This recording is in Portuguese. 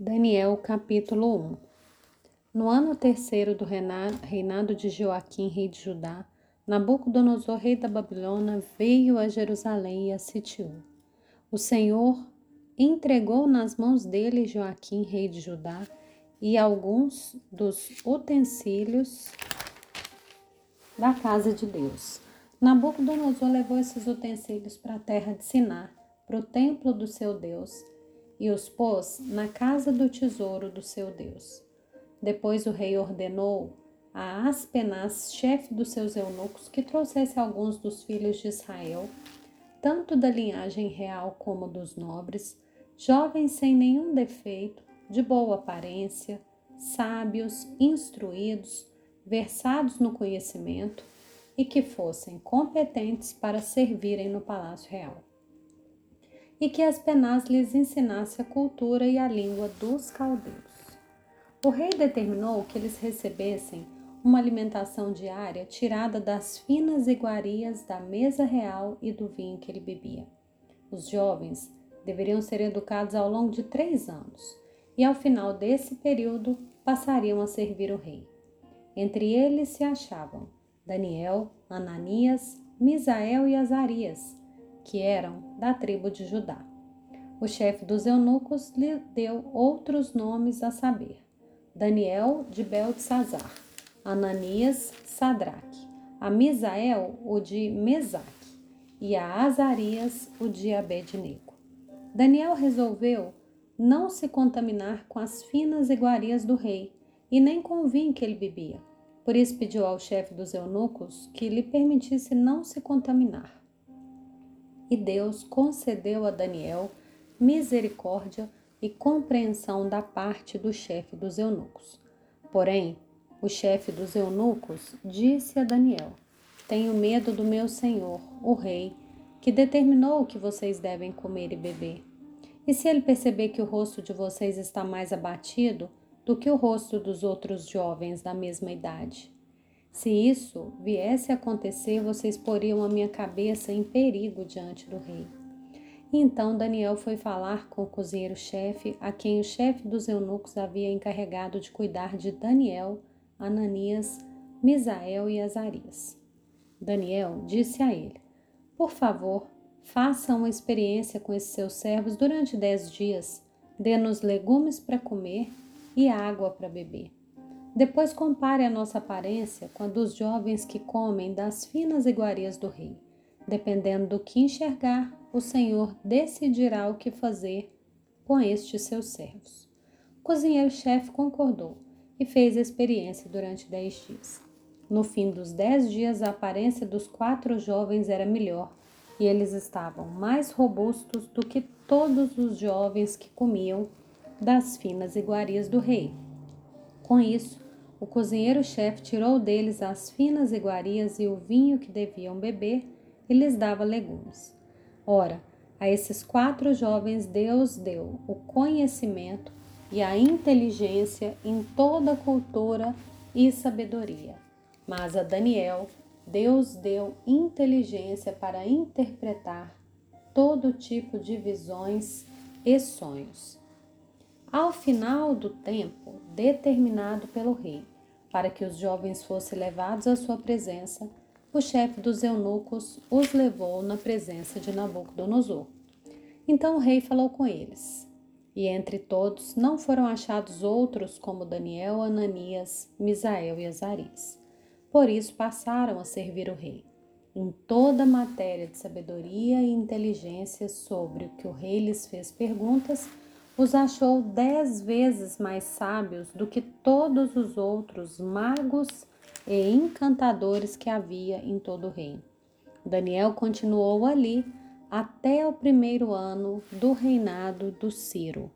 Daniel capítulo 1 No ano terceiro do reinado de Joaquim, rei de Judá, Nabucodonosor, rei da Babilônia, veio a Jerusalém e a sitiou. O Senhor entregou nas mãos dele Joaquim, rei de Judá, e alguns dos utensílios da casa de Deus. Nabucodonosor levou esses utensílios para a terra de Siná, para o templo do seu Deus, e os pôs na casa do tesouro do seu Deus. Depois o rei ordenou a Aspenaz, chefe dos seus eunucos, que trouxesse alguns dos filhos de Israel, tanto da linhagem real como dos nobres, jovens sem nenhum defeito, de boa aparência, sábios, instruídos, versados no conhecimento e que fossem competentes para servirem no palácio real e que Aspenaz lhes ensinasse a cultura e a língua dos caldeus. O rei determinou que eles recebessem uma alimentação diária tirada das finas iguarias da mesa real e do vinho que ele bebia. Os jovens deveriam ser educados ao longo de três anos e, ao final desse período, passariam a servir o rei. Entre eles se achavam Daniel, Ananias, Misael e Azarias, que eram da tribo de Judá. O chefe dos eunucos lhe deu outros nomes a saber: Daniel de Beltesazar, Ananias, Sadraque, a Misael, o de Mesaque, e a Azarias, o de Abednego. Daniel resolveu não se contaminar com as finas iguarias do rei e nem com o vinho que ele bebia. Por isso pediu ao chefe dos eunucos que lhe permitisse não se contaminar e Deus concedeu a Daniel misericórdia e compreensão da parte do chefe dos eunucos. Porém, o chefe dos eunucos disse a Daniel: Tenho medo do meu senhor, o rei, que determinou o que vocês devem comer e beber. E se ele perceber que o rosto de vocês está mais abatido do que o rosto dos outros jovens da mesma idade? Se isso viesse a acontecer, vocês poriam a minha cabeça em perigo diante do rei. Então Daniel foi falar com o cozinheiro-chefe, a quem o chefe dos eunucos havia encarregado de cuidar de Daniel, Ananias, Misael e Azarias. Daniel disse a ele: Por favor, faça uma experiência com esses seus servos durante dez dias. Dê-nos legumes para comer e água para beber. Depois compare a nossa aparência com a dos jovens que comem das finas iguarias do rei. Dependendo do que enxergar, o Senhor decidirá o que fazer com estes seus servos. O cozinheiro-chefe concordou e fez a experiência durante dez dias. No fim dos dez dias, a aparência dos quatro jovens era melhor e eles estavam mais robustos do que todos os jovens que comiam das finas iguarias do rei. Com isso, o cozinheiro-chefe tirou deles as finas iguarias e o vinho que deviam beber e lhes dava legumes. Ora, a esses quatro jovens Deus deu o conhecimento e a inteligência em toda cultura e sabedoria. Mas a Daniel, Deus deu inteligência para interpretar todo tipo de visões e sonhos ao final do tempo determinado pelo rei, para que os jovens fossem levados à sua presença, o chefe dos eunucos os levou na presença de Nabucodonosor. Então o rei falou com eles. E entre todos não foram achados outros como Daniel, Ananias, Misael e Azarias. Por isso passaram a servir o rei. Em toda matéria de sabedoria e inteligência sobre o que o rei lhes fez perguntas, os achou dez vezes mais sábios do que todos os outros magos e encantadores que havia em todo o reino. Daniel continuou ali até o primeiro ano do reinado do Ciro.